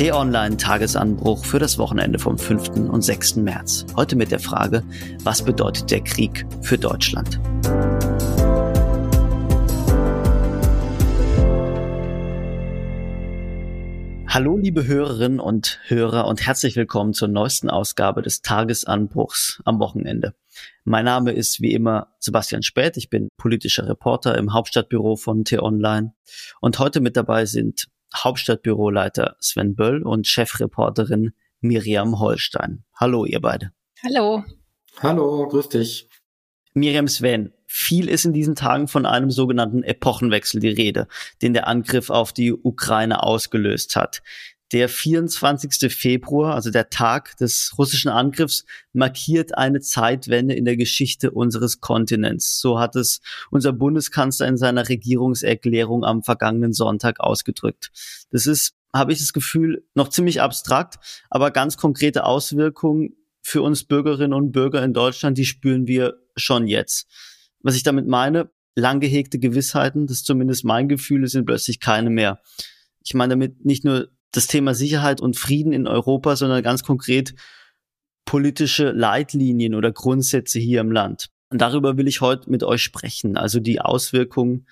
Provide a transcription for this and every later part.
T-Online Tagesanbruch für das Wochenende vom 5. und 6. März. Heute mit der Frage, was bedeutet der Krieg für Deutschland? Hallo liebe Hörerinnen und Hörer und herzlich willkommen zur neuesten Ausgabe des Tagesanbruchs am Wochenende. Mein Name ist wie immer Sebastian Späth, ich bin politischer Reporter im Hauptstadtbüro von T-Online und heute mit dabei sind Hauptstadtbüroleiter Sven Böll und Chefreporterin Miriam Holstein. Hallo, ihr beide. Hallo. Hallo, grüß dich. Miriam Sven, viel ist in diesen Tagen von einem sogenannten Epochenwechsel die Rede, den der Angriff auf die Ukraine ausgelöst hat. Der 24. Februar, also der Tag des russischen Angriffs, markiert eine Zeitwende in der Geschichte unseres Kontinents. So hat es unser Bundeskanzler in seiner Regierungserklärung am vergangenen Sonntag ausgedrückt. Das ist, habe ich das Gefühl, noch ziemlich abstrakt, aber ganz konkrete Auswirkungen für uns Bürgerinnen und Bürger in Deutschland, die spüren wir schon jetzt. Was ich damit meine, lang gehegte Gewissheiten, das ist zumindest mein Gefühl, sind plötzlich keine mehr. Ich meine damit nicht nur das Thema Sicherheit und Frieden in Europa, sondern ganz konkret politische Leitlinien oder Grundsätze hier im Land. Und darüber will ich heute mit euch sprechen, also die Auswirkungen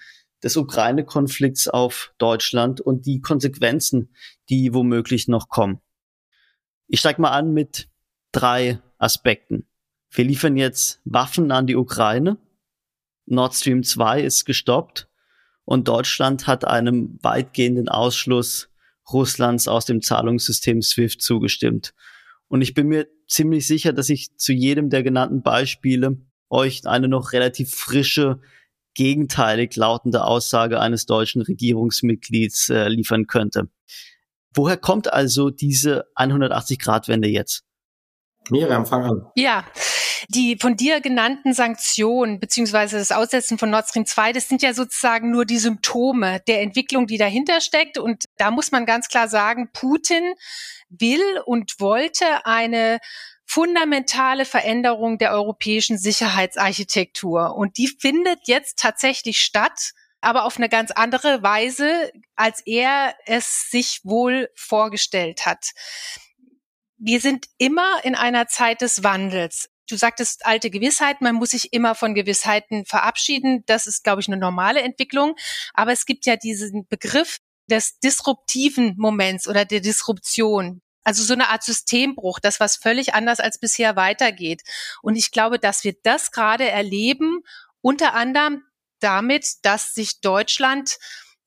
des Ukraine-Konflikts auf Deutschland und die Konsequenzen, die womöglich noch kommen. Ich steige mal an mit drei Aspekten. Wir liefern jetzt Waffen an die Ukraine. Nord Stream 2 ist gestoppt und Deutschland hat einem weitgehenden Ausschluss Russlands aus dem Zahlungssystem SWIFT zugestimmt. Und ich bin mir ziemlich sicher, dass ich zu jedem der genannten Beispiele euch eine noch relativ frische, gegenteilig lautende Aussage eines deutschen Regierungsmitglieds äh, liefern könnte. Woher kommt also diese 180-Grad-Wende jetzt? Miriam, fang an. Ja, die von dir genannten Sanktionen beziehungsweise das Aussetzen von Nord Stream 2, das sind ja sozusagen nur die Symptome der Entwicklung, die dahinter steckt. Und da muss man ganz klar sagen, Putin will und wollte eine fundamentale Veränderung der europäischen Sicherheitsarchitektur. Und die findet jetzt tatsächlich statt, aber auf eine ganz andere Weise, als er es sich wohl vorgestellt hat wir sind immer in einer Zeit des Wandels. Du sagtest alte Gewissheit, man muss sich immer von Gewissheiten verabschieden. Das ist, glaube ich, eine normale Entwicklung. Aber es gibt ja diesen Begriff des disruptiven Moments oder der Disruption. Also so eine Art Systembruch, das was völlig anders als bisher weitergeht. Und ich glaube, dass wir das gerade erleben, unter anderem damit, dass sich Deutschland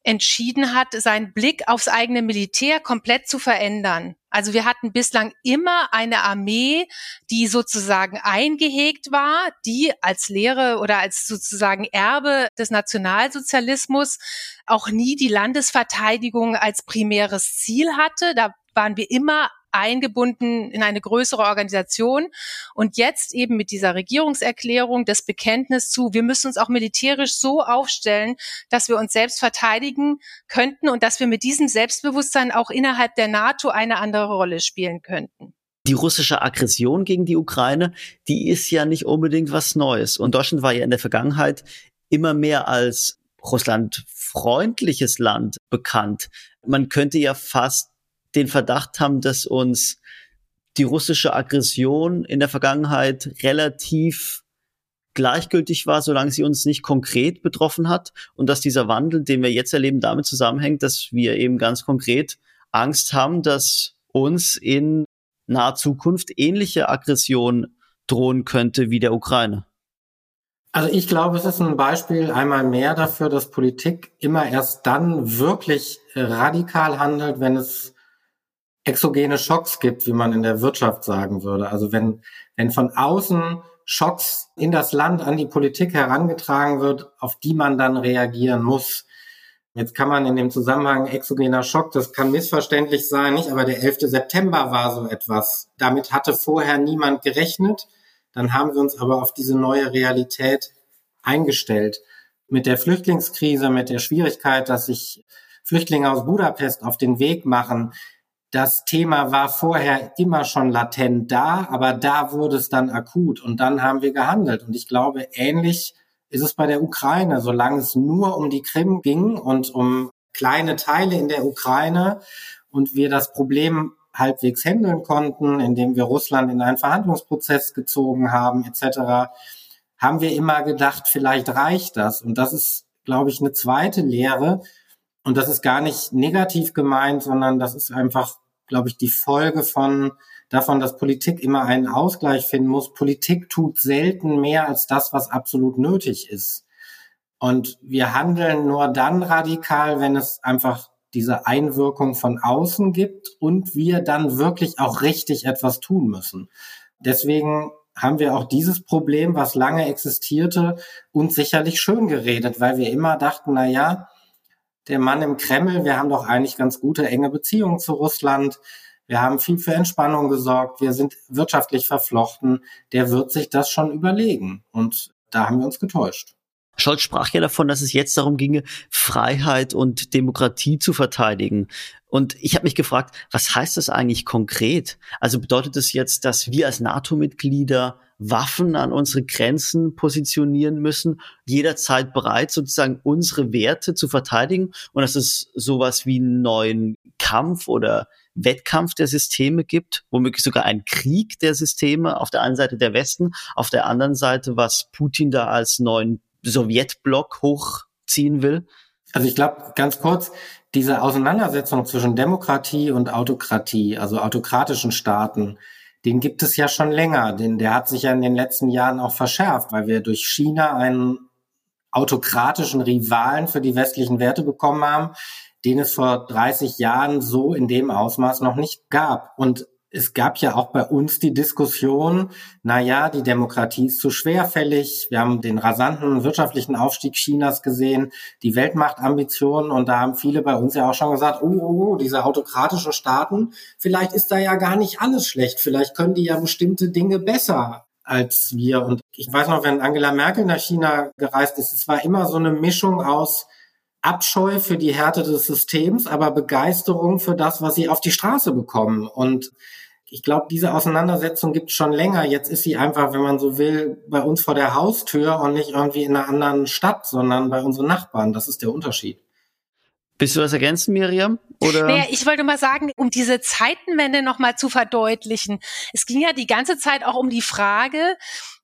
entschieden hat, seinen Blick aufs eigene Militär komplett zu verändern. Also wir hatten bislang immer eine Armee, die sozusagen eingehegt war, die als Lehre oder als sozusagen Erbe des Nationalsozialismus auch nie die Landesverteidigung als primäres Ziel hatte. Da waren wir immer eingebunden in eine größere Organisation. Und jetzt eben mit dieser Regierungserklärung das Bekenntnis zu, wir müssen uns auch militärisch so aufstellen, dass wir uns selbst verteidigen könnten und dass wir mit diesem Selbstbewusstsein auch innerhalb der NATO eine andere Rolle spielen könnten. Die russische Aggression gegen die Ukraine, die ist ja nicht unbedingt was Neues. Und Deutschland war ja in der Vergangenheit immer mehr als Russland freundliches Land bekannt. Man könnte ja fast den Verdacht haben, dass uns die russische Aggression in der Vergangenheit relativ gleichgültig war, solange sie uns nicht konkret betroffen hat und dass dieser Wandel, den wir jetzt erleben, damit zusammenhängt, dass wir eben ganz konkret Angst haben, dass uns in naher Zukunft ähnliche Aggression drohen könnte wie der Ukraine. Also ich glaube, es ist ein Beispiel einmal mehr dafür, dass Politik immer erst dann wirklich radikal handelt, wenn es exogene Schocks gibt, wie man in der Wirtschaft sagen würde. Also wenn, wenn von außen Schocks in das Land an die Politik herangetragen wird, auf die man dann reagieren muss. Jetzt kann man in dem Zusammenhang exogener Schock, das kann missverständlich sein, nicht? Aber der 11. September war so etwas. Damit hatte vorher niemand gerechnet. Dann haben wir uns aber auf diese neue Realität eingestellt. Mit der Flüchtlingskrise, mit der Schwierigkeit, dass sich Flüchtlinge aus Budapest auf den Weg machen, das Thema war vorher immer schon latent da, aber da wurde es dann akut und dann haben wir gehandelt. Und ich glaube, ähnlich ist es bei der Ukraine. Solange es nur um die Krim ging und um kleine Teile in der Ukraine und wir das Problem halbwegs handeln konnten, indem wir Russland in einen Verhandlungsprozess gezogen haben, etc., haben wir immer gedacht, vielleicht reicht das. Und das ist, glaube ich, eine zweite Lehre. Und das ist gar nicht negativ gemeint, sondern das ist einfach, glaube ich, die Folge von davon, dass Politik immer einen Ausgleich finden muss. Politik tut selten mehr als das, was absolut nötig ist. Und wir handeln nur dann radikal, wenn es einfach diese Einwirkung von außen gibt und wir dann wirklich auch richtig etwas tun müssen. Deswegen haben wir auch dieses Problem, was lange existierte, uns sicherlich schön geredet, weil wir immer dachten, na ja, der Mann im Kreml, wir haben doch eigentlich ganz gute enge Beziehungen zu Russland. Wir haben viel für Entspannung gesorgt. Wir sind wirtschaftlich verflochten. Der wird sich das schon überlegen. Und da haben wir uns getäuscht. Scholz sprach ja davon, dass es jetzt darum ginge, Freiheit und Demokratie zu verteidigen. Und ich habe mich gefragt, was heißt das eigentlich konkret? Also bedeutet das jetzt, dass wir als NATO-Mitglieder Waffen an unsere Grenzen positionieren müssen, jederzeit bereit, sozusagen unsere Werte zu verteidigen und dass es sowas wie einen neuen Kampf oder Wettkampf der Systeme gibt, womöglich sogar ein Krieg der Systeme, auf der einen Seite der Westen, auf der anderen Seite, was Putin da als neuen Sowjetblock hochziehen will? Also ich glaube, ganz kurz, diese Auseinandersetzung zwischen Demokratie und Autokratie, also autokratischen Staaten, den gibt es ja schon länger. Den, der hat sich ja in den letzten Jahren auch verschärft, weil wir durch China einen autokratischen Rivalen für die westlichen Werte bekommen haben, den es vor 30 Jahren so in dem Ausmaß noch nicht gab. Und es gab ja auch bei uns die Diskussion, na ja, die Demokratie ist zu schwerfällig. Wir haben den rasanten wirtschaftlichen Aufstieg Chinas gesehen, die Weltmachtambitionen und da haben viele bei uns ja auch schon gesagt, oh, oh, oh, diese autokratischen Staaten, vielleicht ist da ja gar nicht alles schlecht. Vielleicht können die ja bestimmte Dinge besser als wir. Und ich weiß noch, wenn Angela Merkel nach China gereist ist, es war immer so eine Mischung aus Abscheu für die Härte des Systems, aber Begeisterung für das, was sie auf die Straße bekommen. Und ich glaube, diese Auseinandersetzung gibt es schon länger. Jetzt ist sie einfach, wenn man so will, bei uns vor der Haustür und nicht irgendwie in einer anderen Stadt, sondern bei unseren Nachbarn. Das ist der Unterschied. Willst du was ergänzen, Miriam? Oder? Naja, ich wollte mal sagen, um diese Zeitenwende nochmal zu verdeutlichen. Es ging ja die ganze Zeit auch um die Frage,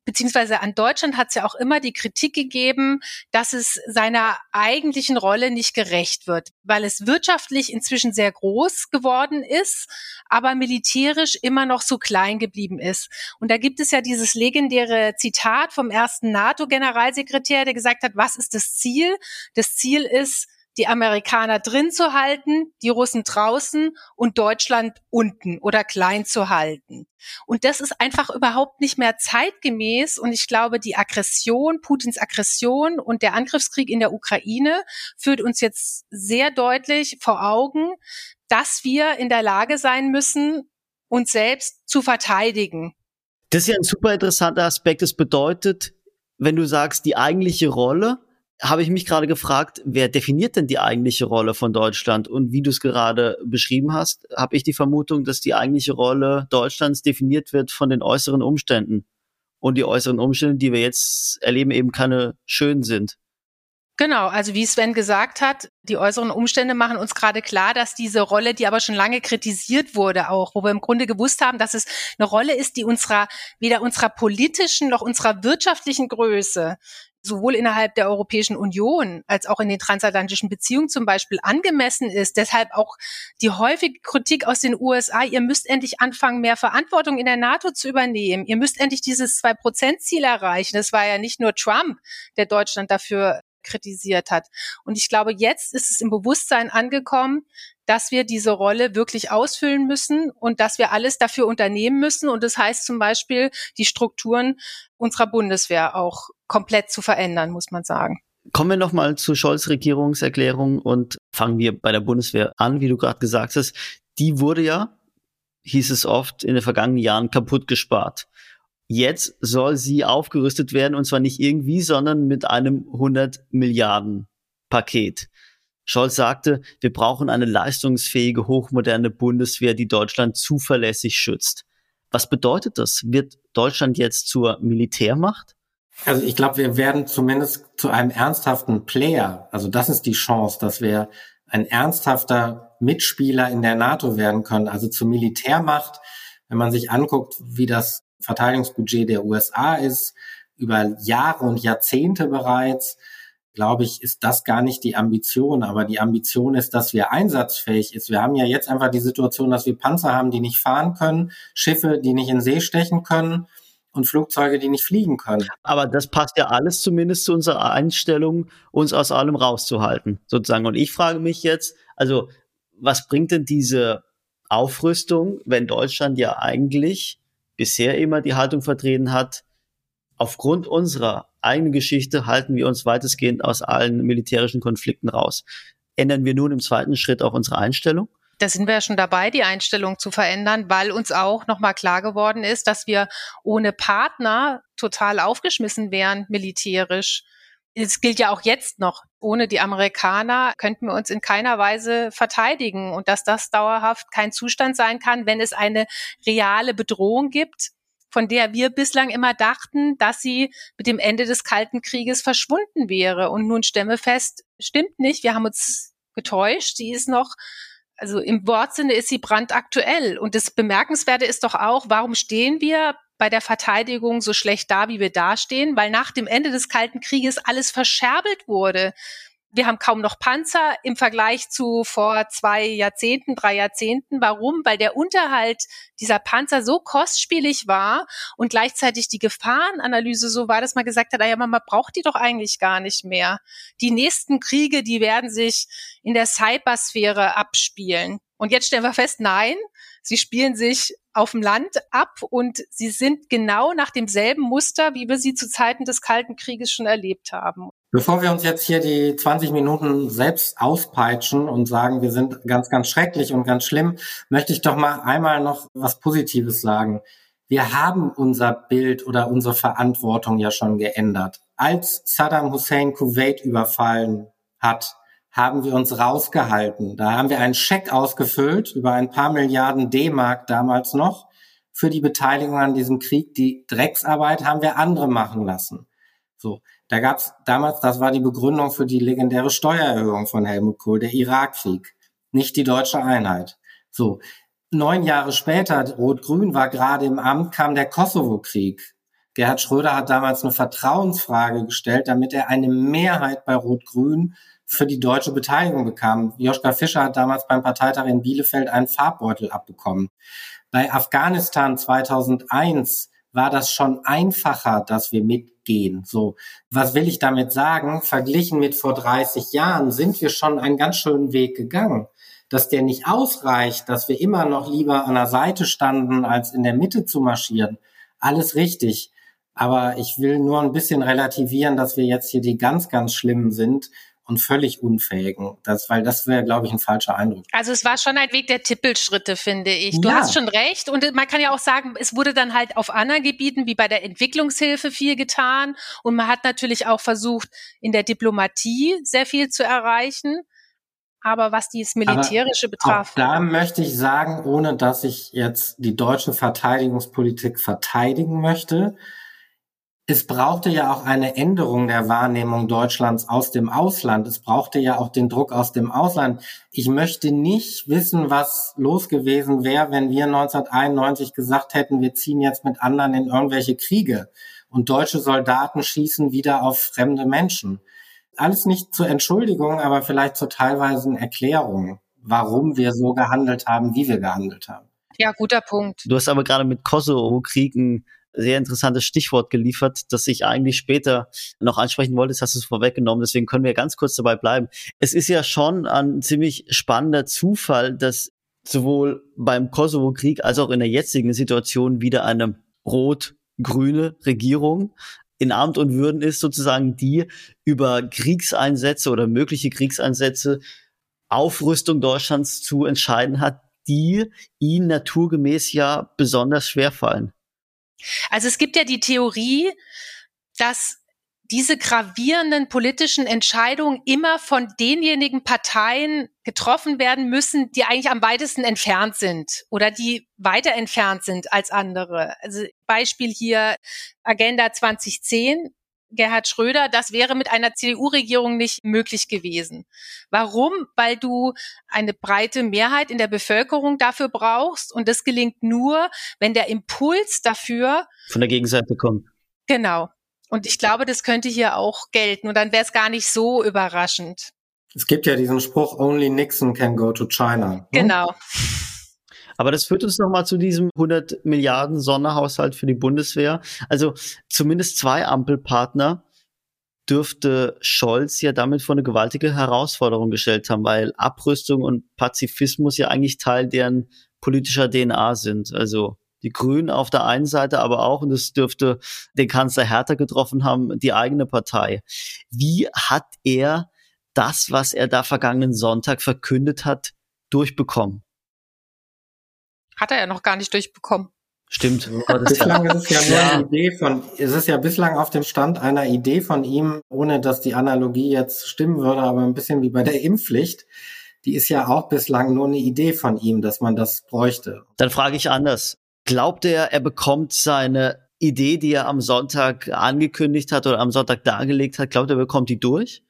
beziehungsweise an Deutschland hat es ja auch immer die Kritik gegeben, dass es seiner eigentlichen Rolle nicht gerecht wird, weil es wirtschaftlich inzwischen sehr groß geworden ist, aber militärisch immer noch so klein geblieben ist. Und da gibt es ja dieses legendäre Zitat vom ersten NATO-Generalsekretär, der gesagt hat, was ist das Ziel? Das Ziel ist, die Amerikaner drin zu halten, die Russen draußen und Deutschland unten oder klein zu halten. Und das ist einfach überhaupt nicht mehr zeitgemäß. Und ich glaube, die Aggression, Putins Aggression und der Angriffskrieg in der Ukraine führt uns jetzt sehr deutlich vor Augen, dass wir in der Lage sein müssen, uns selbst zu verteidigen. Das ist ja ein super interessanter Aspekt. Das bedeutet, wenn du sagst, die eigentliche Rolle habe ich mich gerade gefragt, wer definiert denn die eigentliche Rolle von Deutschland? Und wie du es gerade beschrieben hast, habe ich die Vermutung, dass die eigentliche Rolle Deutschlands definiert wird von den äußeren Umständen. Und die äußeren Umstände, die wir jetzt erleben, eben keine schönen sind. Genau, also wie Sven gesagt hat, die äußeren Umstände machen uns gerade klar, dass diese Rolle, die aber schon lange kritisiert wurde, auch, wo wir im Grunde gewusst haben, dass es eine Rolle ist, die unserer, weder unserer politischen noch unserer wirtschaftlichen Größe sowohl innerhalb der Europäischen Union als auch in den transatlantischen Beziehungen zum Beispiel angemessen ist. Deshalb auch die häufige Kritik aus den USA, ihr müsst endlich anfangen, mehr Verantwortung in der NATO zu übernehmen. Ihr müsst endlich dieses Zwei-Prozent-Ziel erreichen. Das war ja nicht nur Trump, der Deutschland dafür kritisiert hat. Und ich glaube, jetzt ist es im Bewusstsein angekommen, dass wir diese Rolle wirklich ausfüllen müssen und dass wir alles dafür unternehmen müssen. Und das heißt zum Beispiel, die Strukturen unserer Bundeswehr auch komplett zu verändern, muss man sagen. Kommen wir nochmal zur Scholz Regierungserklärung und fangen wir bei der Bundeswehr an, wie du gerade gesagt hast. Die wurde ja, hieß es oft, in den vergangenen Jahren kaputt gespart. Jetzt soll sie aufgerüstet werden und zwar nicht irgendwie, sondern mit einem 100 Milliarden Paket. Scholz sagte, wir brauchen eine leistungsfähige, hochmoderne Bundeswehr, die Deutschland zuverlässig schützt. Was bedeutet das? Wird Deutschland jetzt zur Militärmacht? Also ich glaube, wir werden zumindest zu einem ernsthaften Player. Also das ist die Chance, dass wir ein ernsthafter Mitspieler in der NATO werden können, also zur Militärmacht. Wenn man sich anguckt, wie das Verteidigungsbudget der USA ist, über Jahre und Jahrzehnte bereits, glaube ich, ist das gar nicht die Ambition. Aber die Ambition ist, dass wir einsatzfähig ist. Wir haben ja jetzt einfach die Situation, dass wir Panzer haben, die nicht fahren können, Schiffe, die nicht in See stechen können und Flugzeuge, die nicht fliegen können. Aber das passt ja alles zumindest zu unserer Einstellung, uns aus allem rauszuhalten, sozusagen. Und ich frage mich jetzt, also, was bringt denn diese Aufrüstung, wenn Deutschland ja eigentlich bisher immer die Haltung vertreten hat, aufgrund unserer eigenen Geschichte halten wir uns weitestgehend aus allen militärischen Konflikten raus. Ändern wir nun im zweiten Schritt auch unsere Einstellung? da sind wir ja schon dabei, die Einstellung zu verändern, weil uns auch nochmal klar geworden ist, dass wir ohne Partner total aufgeschmissen wären, militärisch. Es gilt ja auch jetzt noch, ohne die Amerikaner könnten wir uns in keiner Weise verteidigen und dass das dauerhaft kein Zustand sein kann, wenn es eine reale Bedrohung gibt, von der wir bislang immer dachten, dass sie mit dem Ende des Kalten Krieges verschwunden wäre. Und nun stemme fest, stimmt nicht, wir haben uns getäuscht, sie ist noch also im Wortsinne ist sie brandaktuell. Und das Bemerkenswerte ist doch auch, warum stehen wir bei der Verteidigung so schlecht da, wie wir dastehen? Weil nach dem Ende des Kalten Krieges alles verscherbelt wurde. Wir haben kaum noch Panzer im Vergleich zu vor zwei Jahrzehnten, drei Jahrzehnten. Warum? Weil der Unterhalt dieser Panzer so kostspielig war und gleichzeitig die Gefahrenanalyse so war, dass man gesagt hat, ah ja, man braucht die doch eigentlich gar nicht mehr. Die nächsten Kriege, die werden sich in der Cybersphäre abspielen. Und jetzt stellen wir fest, nein, sie spielen sich auf dem Land ab und sie sind genau nach demselben Muster, wie wir sie zu Zeiten des Kalten Krieges schon erlebt haben. Bevor wir uns jetzt hier die 20 Minuten selbst auspeitschen und sagen, wir sind ganz, ganz schrecklich und ganz schlimm, möchte ich doch mal einmal noch was Positives sagen. Wir haben unser Bild oder unsere Verantwortung ja schon geändert. Als Saddam Hussein Kuwait überfallen hat, haben wir uns rausgehalten. Da haben wir einen Scheck ausgefüllt über ein paar Milliarden D-Mark damals noch für die Beteiligung an diesem Krieg. Die Drecksarbeit haben wir andere machen lassen. So, da gab's damals, das war die Begründung für die legendäre Steuererhöhung von Helmut Kohl, der Irakkrieg, nicht die deutsche Einheit. So, neun Jahre später, Rot-Grün war gerade im Amt, kam der Kosovo-Krieg. Gerhard Schröder hat damals eine Vertrauensfrage gestellt, damit er eine Mehrheit bei Rot-Grün für die deutsche Beteiligung bekam. Joschka Fischer hat damals beim Parteitag in Bielefeld einen Farbbeutel abbekommen. Bei Afghanistan 2001 war das schon einfacher, dass wir mitgehen. So, was will ich damit sagen? Verglichen mit vor 30 Jahren sind wir schon einen ganz schönen Weg gegangen. Dass der nicht ausreicht, dass wir immer noch lieber an der Seite standen, als in der Mitte zu marschieren. Alles richtig. Aber ich will nur ein bisschen relativieren, dass wir jetzt hier die ganz, ganz Schlimmen sind und völlig Unfähigen. Das, weil das wäre, glaube ich, ein falscher Eindruck. Also es war schon ein Weg der Tippelschritte, finde ich. Du ja. hast schon recht. Und man kann ja auch sagen, es wurde dann halt auf anderen Gebieten wie bei der Entwicklungshilfe viel getan. Und man hat natürlich auch versucht, in der Diplomatie sehr viel zu erreichen. Aber was dies Militärische Aber betraf. Auch da möchte ich sagen, ohne dass ich jetzt die deutsche Verteidigungspolitik verteidigen möchte, es brauchte ja auch eine Änderung der Wahrnehmung Deutschlands aus dem Ausland. Es brauchte ja auch den Druck aus dem Ausland. Ich möchte nicht wissen, was los gewesen wäre, wenn wir 1991 gesagt hätten, wir ziehen jetzt mit anderen in irgendwelche Kriege und deutsche Soldaten schießen wieder auf fremde Menschen. Alles nicht zur Entschuldigung, aber vielleicht zur teilweisen Erklärung, warum wir so gehandelt haben, wie wir gehandelt haben. Ja, guter Punkt. Du hast aber gerade mit Kosovo-Kriegen sehr interessantes Stichwort geliefert, das ich eigentlich später noch ansprechen wollte. Das hast du es vorweggenommen, deswegen können wir ganz kurz dabei bleiben. Es ist ja schon ein ziemlich spannender Zufall, dass sowohl beim Kosovo-Krieg als auch in der jetzigen Situation wieder eine rot-grüne Regierung in Amt und Würden ist, sozusagen die über Kriegseinsätze oder mögliche Kriegseinsätze Aufrüstung Deutschlands zu entscheiden hat, die ihnen naturgemäß ja besonders schwer fallen. Also es gibt ja die Theorie, dass diese gravierenden politischen Entscheidungen immer von denjenigen Parteien getroffen werden müssen, die eigentlich am weitesten entfernt sind oder die weiter entfernt sind als andere. Also Beispiel hier Agenda 2010 Gerhard Schröder, das wäre mit einer CDU-Regierung nicht möglich gewesen. Warum? Weil du eine breite Mehrheit in der Bevölkerung dafür brauchst und das gelingt nur, wenn der Impuls dafür von der Gegenseite kommt. Genau. Und ich glaube, das könnte hier auch gelten und dann wäre es gar nicht so überraschend. Es gibt ja diesen Spruch, only Nixon can go to China. Ne? Genau. Aber das führt uns nochmal zu diesem 100 Milliarden Sonderhaushalt für die Bundeswehr. Also zumindest zwei Ampelpartner dürfte Scholz ja damit vor eine gewaltige Herausforderung gestellt haben, weil Abrüstung und Pazifismus ja eigentlich Teil deren politischer DNA sind. Also die Grünen auf der einen Seite, aber auch, und es dürfte den Kanzler härter getroffen haben, die eigene Partei. Wie hat er das, was er da vergangenen Sonntag verkündet hat, durchbekommen? Hat er ja noch gar nicht durchbekommen. Stimmt. bislang ist es ja nur eine Idee von, es ist ja bislang auf dem Stand einer Idee von ihm, ohne dass die Analogie jetzt stimmen würde, aber ein bisschen wie bei der Impfpflicht. Die ist ja auch bislang nur eine Idee von ihm, dass man das bräuchte. Dann frage ich anders. Glaubt er, er bekommt seine Idee, die er am Sonntag angekündigt hat oder am Sonntag dargelegt hat, glaubt er, bekommt die durch?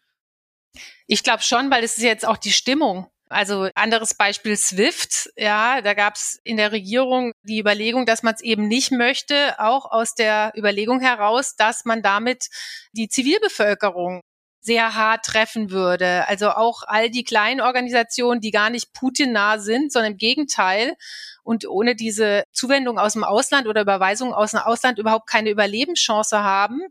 Ich glaube schon, weil es ist jetzt auch die Stimmung. Also anderes Beispiel SWIFT, ja, da gab es in der Regierung die Überlegung, dass man es eben nicht möchte, auch aus der Überlegung heraus, dass man damit die Zivilbevölkerung sehr hart treffen würde. Also auch all die kleinen Organisationen, die gar nicht Putin-nah sind, sondern im Gegenteil und ohne diese Zuwendung aus dem Ausland oder Überweisung aus dem Ausland überhaupt keine Überlebenschance haben.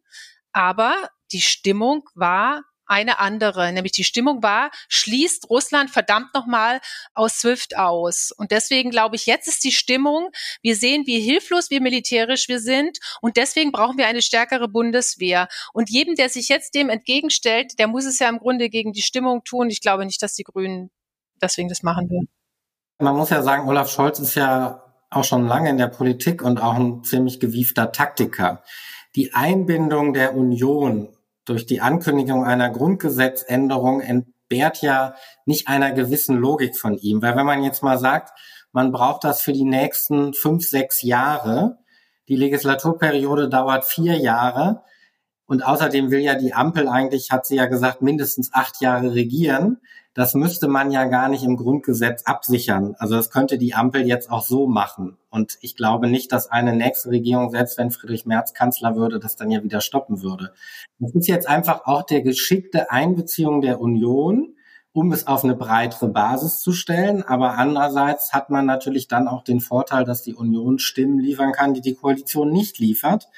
Aber die Stimmung war eine andere, nämlich die Stimmung war, schließt Russland verdammt nochmal aus SWIFT aus. Und deswegen glaube ich, jetzt ist die Stimmung, wir sehen, wie hilflos wir militärisch wir sind und deswegen brauchen wir eine stärkere Bundeswehr. Und jedem, der sich jetzt dem entgegenstellt, der muss es ja im Grunde gegen die Stimmung tun. Ich glaube nicht, dass die Grünen deswegen das machen würden. Man muss ja sagen, Olaf Scholz ist ja auch schon lange in der Politik und auch ein ziemlich gewiefter Taktiker. Die Einbindung der Union durch die Ankündigung einer Grundgesetzänderung entbehrt ja nicht einer gewissen Logik von ihm. Weil wenn man jetzt mal sagt, man braucht das für die nächsten fünf, sechs Jahre, die Legislaturperiode dauert vier Jahre und außerdem will ja die Ampel eigentlich, hat sie ja gesagt, mindestens acht Jahre regieren. Das müsste man ja gar nicht im Grundgesetz absichern. Also das könnte die Ampel jetzt auch so machen. Und ich glaube nicht, dass eine nächste Regierung, selbst wenn Friedrich Merz Kanzler würde, das dann ja wieder stoppen würde. Das ist jetzt einfach auch der geschickte Einbeziehung der Union, um es auf eine breitere Basis zu stellen. Aber andererseits hat man natürlich dann auch den Vorteil, dass die Union Stimmen liefern kann, die die Koalition nicht liefert.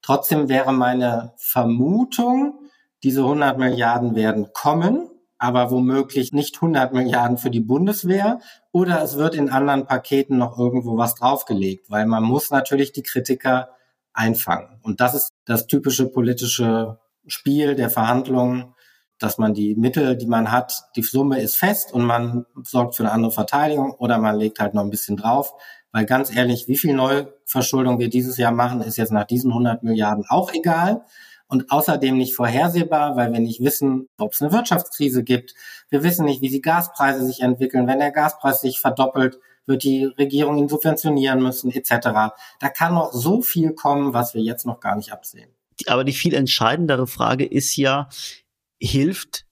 Trotzdem wäre meine Vermutung, diese 100 Milliarden werden kommen aber womöglich nicht 100 Milliarden für die Bundeswehr oder es wird in anderen Paketen noch irgendwo was draufgelegt, weil man muss natürlich die Kritiker einfangen. Und das ist das typische politische Spiel der Verhandlungen, dass man die Mittel, die man hat, die Summe ist fest und man sorgt für eine andere Verteidigung oder man legt halt noch ein bisschen drauf. Weil ganz ehrlich, wie viel Neuverschuldung wir dieses Jahr machen, ist jetzt nach diesen 100 Milliarden auch egal und außerdem nicht vorhersehbar, weil wir nicht wissen, ob es eine Wirtschaftskrise gibt. Wir wissen nicht, wie die Gaspreise sich entwickeln. Wenn der Gaspreis sich verdoppelt, wird die Regierung ihn subventionieren müssen, etc. Da kann noch so viel kommen, was wir jetzt noch gar nicht absehen. Aber die viel entscheidendere Frage ist ja, hilft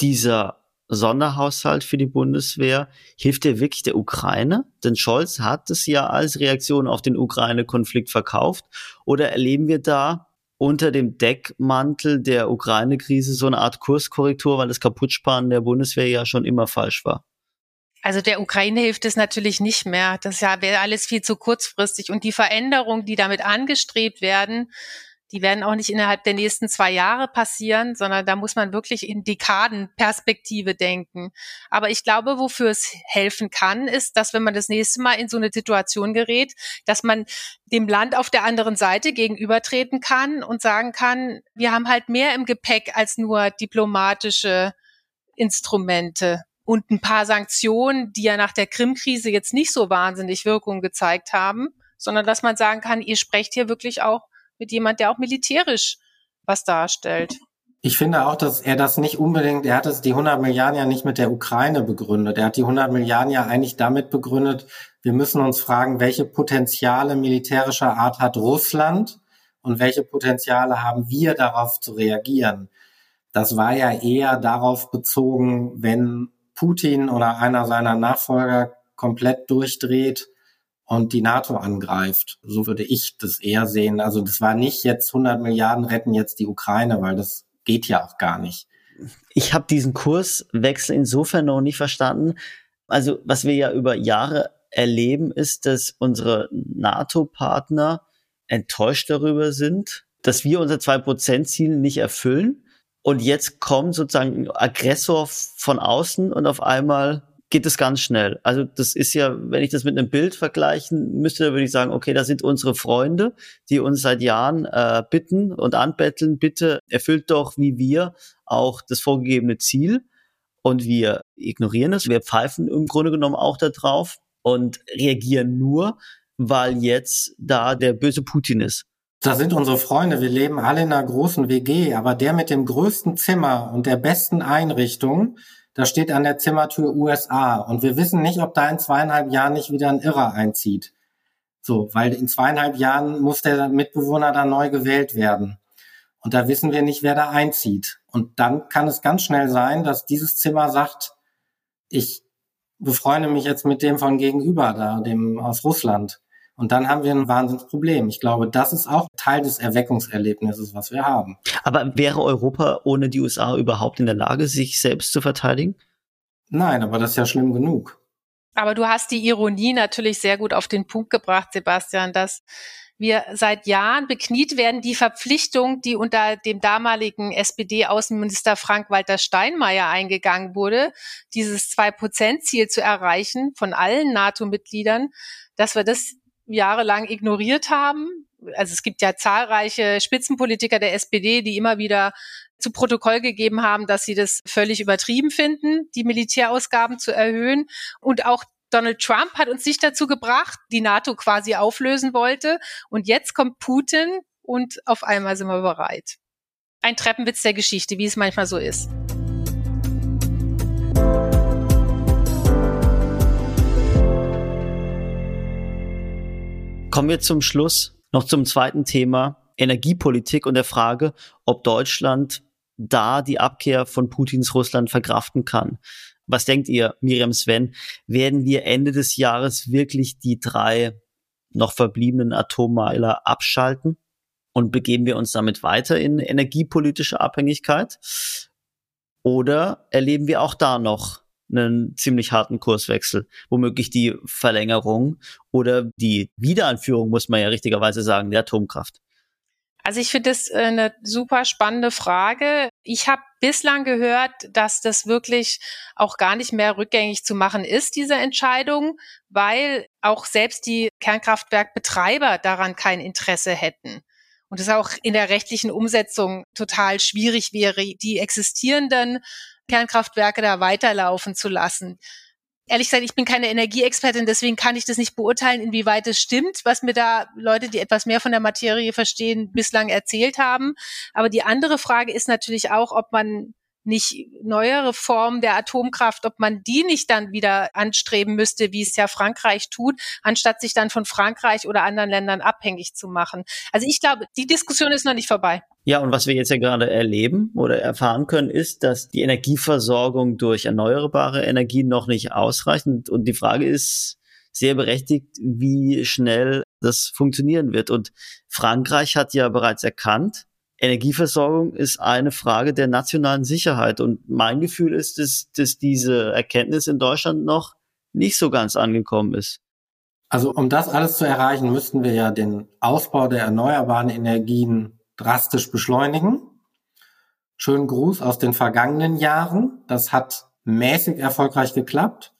dieser Sonderhaushalt für die Bundeswehr, hilft der wirklich der Ukraine? Denn Scholz hat es ja als Reaktion auf den Ukraine-Konflikt verkauft. Oder erleben wir da unter dem Deckmantel der Ukraine-Krise so eine Art Kurskorrektur, weil das Kaputtsparen der Bundeswehr ja schon immer falsch war? Also der Ukraine hilft es natürlich nicht mehr. Das wäre alles viel zu kurzfristig. Und die Veränderungen, die damit angestrebt werden, die werden auch nicht innerhalb der nächsten zwei Jahre passieren, sondern da muss man wirklich in Dekadenperspektive denken. Aber ich glaube, wofür es helfen kann, ist, dass wenn man das nächste Mal in so eine Situation gerät, dass man dem Land auf der anderen Seite gegenübertreten kann und sagen kann, wir haben halt mehr im Gepäck als nur diplomatische Instrumente und ein paar Sanktionen, die ja nach der Krim-Krise jetzt nicht so wahnsinnig Wirkung gezeigt haben, sondern dass man sagen kann, ihr sprecht hier wirklich auch mit jemand, der auch militärisch was darstellt. Ich finde auch, dass er das nicht unbedingt, er hat es die 100 Milliarden ja nicht mit der Ukraine begründet. Er hat die 100 Milliarden ja eigentlich damit begründet, wir müssen uns fragen, welche Potenziale militärischer Art hat Russland und welche Potenziale haben wir darauf zu reagieren. Das war ja eher darauf bezogen, wenn Putin oder einer seiner Nachfolger komplett durchdreht und die NATO angreift. So würde ich das eher sehen. Also das war nicht jetzt 100 Milliarden retten jetzt die Ukraine, weil das geht ja auch gar nicht. Ich habe diesen Kurswechsel insofern noch nicht verstanden. Also was wir ja über Jahre erleben, ist, dass unsere NATO-Partner enttäuscht darüber sind, dass wir unser 2%-Ziel nicht erfüllen. Und jetzt kommt sozusagen ein Aggressor von außen und auf einmal geht es ganz schnell. Also das ist ja, wenn ich das mit einem Bild vergleichen müsste, würde ich sagen, okay, da sind unsere Freunde, die uns seit Jahren äh, bitten und anbetteln, bitte erfüllt doch wie wir auch das vorgegebene Ziel. Und wir ignorieren es, wir pfeifen im Grunde genommen auch darauf und reagieren nur, weil jetzt da der böse Putin ist. Das sind unsere Freunde. Wir leben alle in einer großen WG, aber der mit dem größten Zimmer und der besten Einrichtung, da steht an der Zimmertür USA. Und wir wissen nicht, ob da in zweieinhalb Jahren nicht wieder ein Irrer einzieht. So, weil in zweieinhalb Jahren muss der Mitbewohner da neu gewählt werden. Und da wissen wir nicht, wer da einzieht. Und dann kann es ganz schnell sein, dass dieses Zimmer sagt, ich befreunde mich jetzt mit dem von gegenüber da, dem aus Russland. Und dann haben wir ein Wahnsinnsproblem. Ich glaube, das ist auch Teil des Erweckungserlebnisses, was wir haben. Aber wäre Europa ohne die USA überhaupt in der Lage, sich selbst zu verteidigen? Nein, aber das ist ja schlimm genug. Aber du hast die Ironie natürlich sehr gut auf den Punkt gebracht, Sebastian, dass wir seit Jahren bekniet werden, die Verpflichtung, die unter dem damaligen SPD-Außenminister Frank-Walter Steinmeier eingegangen wurde, dieses Zwei-Prozent-Ziel zu erreichen von allen NATO-Mitgliedern, dass wir das jahrelang ignoriert haben. Also es gibt ja zahlreiche Spitzenpolitiker der SPD, die immer wieder zu Protokoll gegeben haben, dass sie das völlig übertrieben finden, die Militärausgaben zu erhöhen. Und auch Donald Trump hat uns nicht dazu gebracht, die NATO quasi auflösen wollte. Und jetzt kommt Putin und auf einmal sind wir bereit. Ein Treppenwitz der Geschichte, wie es manchmal so ist. Kommen wir zum Schluss noch zum zweiten Thema Energiepolitik und der Frage, ob Deutschland da die Abkehr von Putins Russland verkraften kann. Was denkt ihr, Miriam Sven? Werden wir Ende des Jahres wirklich die drei noch verbliebenen Atommeiler abschalten? Und begeben wir uns damit weiter in energiepolitische Abhängigkeit? Oder erleben wir auch da noch einen ziemlich harten Kurswechsel, womöglich die Verlängerung oder die Wiederanführung, muss man ja richtigerweise sagen, der Atomkraft. Also ich finde das äh, eine super spannende Frage. Ich habe bislang gehört, dass das wirklich auch gar nicht mehr rückgängig zu machen ist, diese Entscheidung, weil auch selbst die Kernkraftwerkbetreiber daran kein Interesse hätten. Und es auch in der rechtlichen Umsetzung total schwierig wäre, die existierenden Kernkraftwerke da weiterlaufen zu lassen. Ehrlich gesagt, ich bin keine Energieexpertin, deswegen kann ich das nicht beurteilen, inwieweit es stimmt, was mir da Leute, die etwas mehr von der Materie verstehen, bislang erzählt haben. Aber die andere Frage ist natürlich auch, ob man nicht neuere Formen der Atomkraft, ob man die nicht dann wieder anstreben müsste, wie es ja Frankreich tut, anstatt sich dann von Frankreich oder anderen Ländern abhängig zu machen. Also ich glaube, die Diskussion ist noch nicht vorbei. Ja, und was wir jetzt ja gerade erleben oder erfahren können, ist, dass die Energieversorgung durch erneuerbare Energien noch nicht ausreicht. Und die Frage ist sehr berechtigt, wie schnell das funktionieren wird. Und Frankreich hat ja bereits erkannt, Energieversorgung ist eine Frage der nationalen Sicherheit. Und mein Gefühl ist, dass, dass diese Erkenntnis in Deutschland noch nicht so ganz angekommen ist. Also um das alles zu erreichen, müssten wir ja den Ausbau der erneuerbaren Energien drastisch beschleunigen. Schönen Gruß aus den vergangenen Jahren. Das hat mäßig erfolgreich geklappt.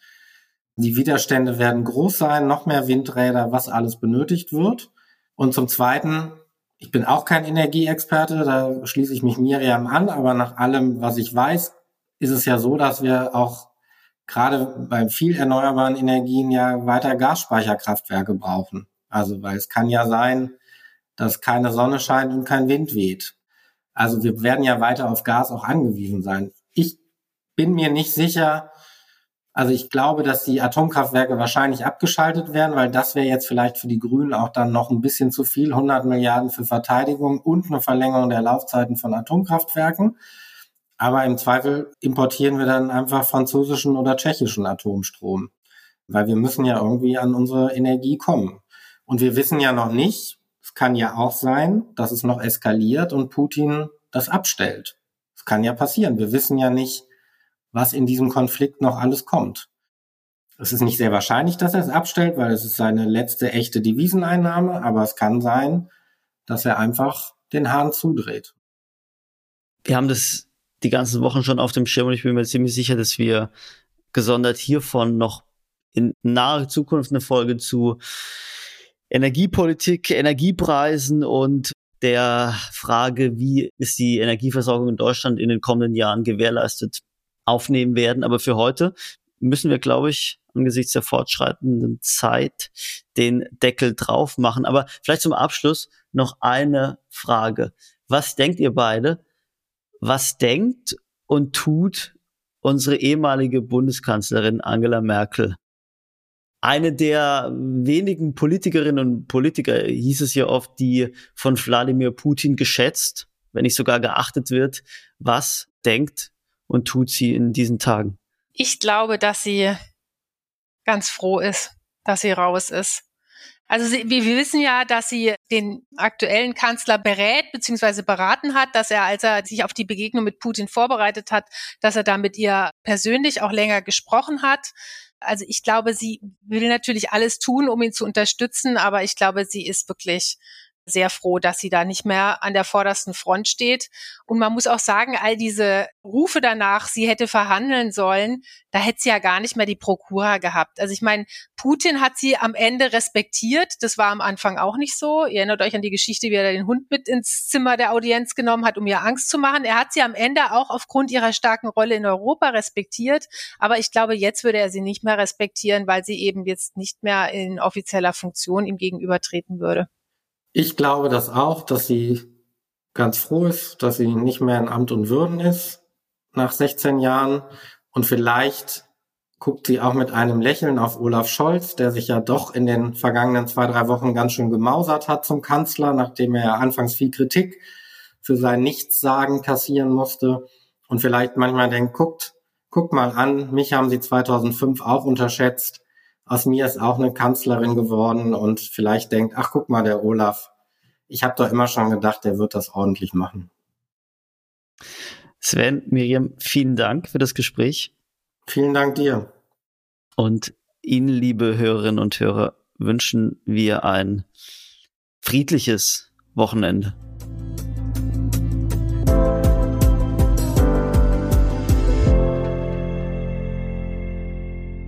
Die Widerstände werden groß sein, noch mehr Windräder, was alles benötigt wird. Und zum Zweiten ich bin auch kein Energieexperte, da schließe ich mich Miriam an, aber nach allem, was ich weiß, ist es ja so, dass wir auch gerade bei viel erneuerbaren Energien ja weiter Gasspeicherkraftwerke brauchen. Also, weil es kann ja sein, dass keine Sonne scheint und kein Wind weht. Also wir werden ja weiter auf Gas auch angewiesen sein. Ich bin mir nicht sicher, Also ich glaube, dass die Atomkraftwerke wahrscheinlich abgeschaltet werden, weil das wäre jetzt vielleicht für die Grünen auch dann noch ein bisschen zu viel. 100 Milliarden für Verteidigung und eine Verlängerung der Laufzeiten von Atomkraftwerken. Aber im Zweifel importieren wir dann einfach französischen oder tschechischen Atomstrom, weil wir müssen ja irgendwie an unsere Energie kommen. Und wir wissen ja noch nicht, es kann ja auch sein, dass es noch eskaliert und Putin das abstellt. Es kann ja passieren. Wir wissen ja nicht, was in diesem Konflikt noch alles kommt. Es ist nicht sehr wahrscheinlich, dass er es abstellt, weil es ist seine letzte echte Deviseneinnahme, aber es kann sein, dass er einfach den Hahn zudreht. Wir haben das die ganzen Wochen schon auf dem Schirm und ich bin mir ziemlich sicher, dass wir gesondert hiervon noch in naher Zukunft eine Folge zu Energiepolitik, Energiepreisen und der Frage, wie ist die Energieversorgung in Deutschland in den kommenden Jahren gewährleistet, aufnehmen werden. Aber für heute müssen wir, glaube ich, angesichts der fortschreitenden Zeit den Deckel drauf machen. Aber vielleicht zum Abschluss noch eine Frage. Was denkt ihr beide? Was denkt und tut unsere ehemalige Bundeskanzlerin Angela Merkel? Eine der wenigen Politikerinnen und Politiker, hieß es ja oft, die von Wladimir Putin geschätzt, wenn nicht sogar geachtet wird. Was denkt und tut sie in diesen Tagen? Ich glaube, dass sie ganz froh ist, dass sie raus ist. Also sie, wir wissen ja, dass sie den aktuellen Kanzler berät bzw. beraten hat, dass er, als er sich auf die Begegnung mit Putin vorbereitet hat, dass er da mit ihr persönlich auch länger gesprochen hat. Also ich glaube, sie will natürlich alles tun, um ihn zu unterstützen, aber ich glaube, sie ist wirklich sehr froh, dass sie da nicht mehr an der vordersten Front steht. Und man muss auch sagen, all diese Rufe danach, sie hätte verhandeln sollen, da hätte sie ja gar nicht mehr die Prokura gehabt. Also ich meine, Putin hat sie am Ende respektiert. Das war am Anfang auch nicht so. Ihr erinnert euch an die Geschichte, wie er den Hund mit ins Zimmer der Audienz genommen hat, um ihr Angst zu machen. Er hat sie am Ende auch aufgrund ihrer starken Rolle in Europa respektiert. Aber ich glaube, jetzt würde er sie nicht mehr respektieren, weil sie eben jetzt nicht mehr in offizieller Funktion ihm gegenübertreten würde. Ich glaube das auch, dass sie ganz froh ist, dass sie nicht mehr in Amt und Würden ist nach 16 Jahren. Und vielleicht guckt sie auch mit einem Lächeln auf Olaf Scholz, der sich ja doch in den vergangenen zwei, drei Wochen ganz schön gemausert hat zum Kanzler, nachdem er anfangs viel Kritik für sein Nichtssagen kassieren musste. Und vielleicht manchmal denkt, guckt, guckt mal an, mich haben sie 2005 auch unterschätzt aus mir ist auch eine Kanzlerin geworden und vielleicht denkt, ach guck mal, der Olaf, ich habe doch immer schon gedacht, der wird das ordentlich machen. Sven, Miriam, vielen Dank für das Gespräch. Vielen Dank dir. Und Ihnen, liebe Hörerinnen und Hörer, wünschen wir ein friedliches Wochenende.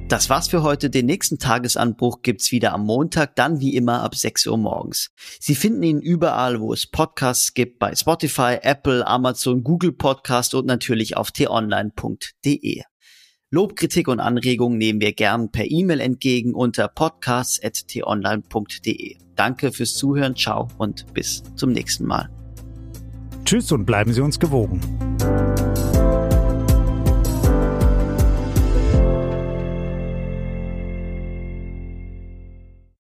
Das war's für heute. Den nächsten Tagesanbruch gibt's wieder am Montag, dann wie immer ab 6 Uhr morgens. Sie finden ihn überall, wo es Podcasts gibt, bei Spotify, Apple, Amazon, Google Podcast und natürlich auf t-online.de. Lob, Kritik und Anregungen nehmen wir gern per E-Mail entgegen unter podcasts.t-online.de. Danke fürs Zuhören, ciao und bis zum nächsten Mal. Tschüss und bleiben Sie uns gewogen.